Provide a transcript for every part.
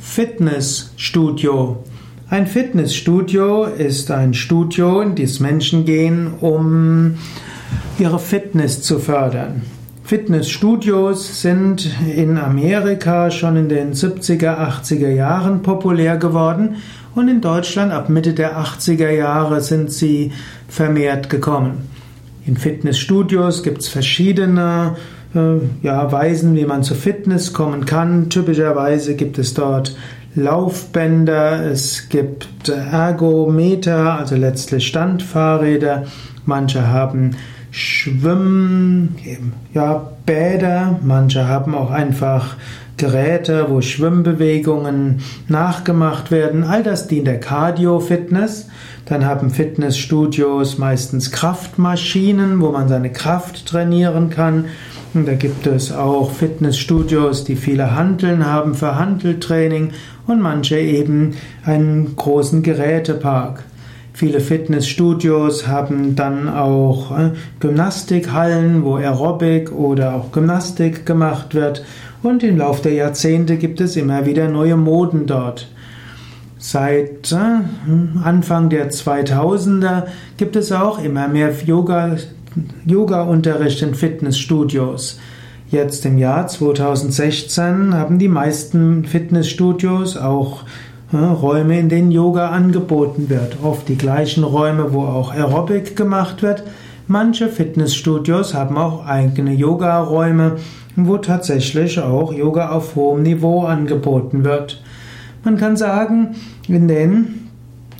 Fitnessstudio. Ein Fitnessstudio ist ein Studio, in das Menschen gehen, um ihre Fitness zu fördern. Fitnessstudios sind in Amerika schon in den 70er, 80er Jahren populär geworden und in Deutschland ab Mitte der 80er Jahre sind sie vermehrt gekommen. In Fitnessstudios gibt es verschiedene ja, Weisen, wie man zur Fitness kommen kann. Typischerweise gibt es dort Laufbänder, es gibt Ergometer, also letztlich Standfahrräder. Manche haben Schwimm, ja, Bäder, manche haben auch einfach Geräte, wo Schwimmbewegungen nachgemacht werden. All das dient der Cardio-Fitness. Dann haben Fitnessstudios meistens Kraftmaschinen, wo man seine Kraft trainieren kann. Da gibt es auch Fitnessstudios, die viele Handeln haben für Handeltraining und manche eben einen großen Gerätepark. Viele Fitnessstudios haben dann auch äh, Gymnastikhallen, wo Aerobic oder auch Gymnastik gemacht wird. Und im Laufe der Jahrzehnte gibt es immer wieder neue Moden dort. Seit äh, Anfang der 2000er gibt es auch immer mehr Yoga, Yoga-Unterricht in Fitnessstudios. Jetzt im Jahr 2016 haben die meisten Fitnessstudios auch äh, Räume, in denen Yoga angeboten wird. Oft die gleichen Räume, wo auch Aerobic gemacht wird. Manche Fitnessstudios haben auch eigene Yoga-Räume, wo tatsächlich auch Yoga auf hohem Niveau angeboten wird. Man kann sagen, in den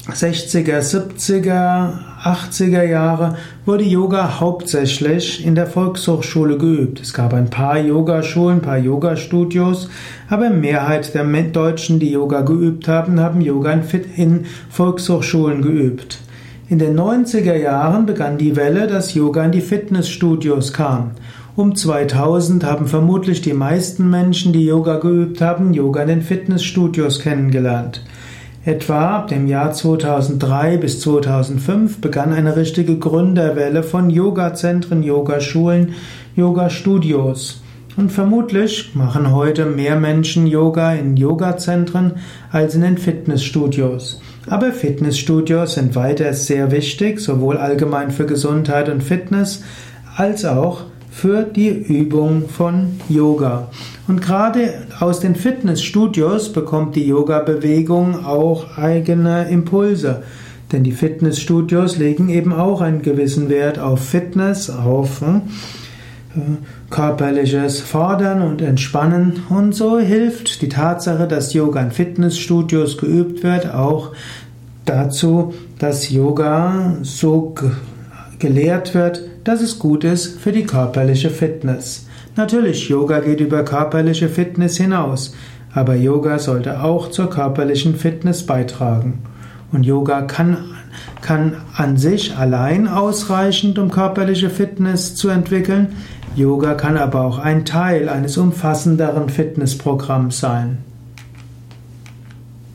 60er, 70er, 80er Jahre wurde Yoga hauptsächlich in der Volkshochschule geübt. Es gab ein paar Yogaschulen, ein paar Yogastudios, aber Mehrheit der Deutschen, die Yoga geübt haben, haben Yoga in Volkshochschulen geübt. In den 90er Jahren begann die Welle, dass Yoga in die Fitnessstudios kam. Um 2000 haben vermutlich die meisten Menschen, die Yoga geübt haben, Yoga in den Fitnessstudios kennengelernt. Etwa ab dem Jahr 2003 bis 2005 begann eine richtige Gründerwelle von Yoga-Zentren, Yogaschulen, Yoga-Studios. Und vermutlich machen heute mehr Menschen Yoga in Yoga-Zentren als in den Fitnessstudios. Aber Fitnessstudios sind weiter sehr wichtig, sowohl allgemein für Gesundheit und Fitness als auch für die Übung von Yoga. Und gerade aus den Fitnessstudios bekommt die Yoga-Bewegung auch eigene Impulse. Denn die Fitnessstudios legen eben auch einen gewissen Wert auf Fitness, auf hm, äh, körperliches Fordern und Entspannen. Und so hilft die Tatsache, dass Yoga in Fitnessstudios geübt wird, auch dazu, dass Yoga so gelehrt wird, dass es gut ist für die körperliche Fitness. Natürlich, Yoga geht über körperliche Fitness hinaus, aber Yoga sollte auch zur körperlichen Fitness beitragen. Und Yoga kann, kann an sich allein ausreichend, um körperliche Fitness zu entwickeln. Yoga kann aber auch ein Teil eines umfassenderen Fitnessprogramms sein.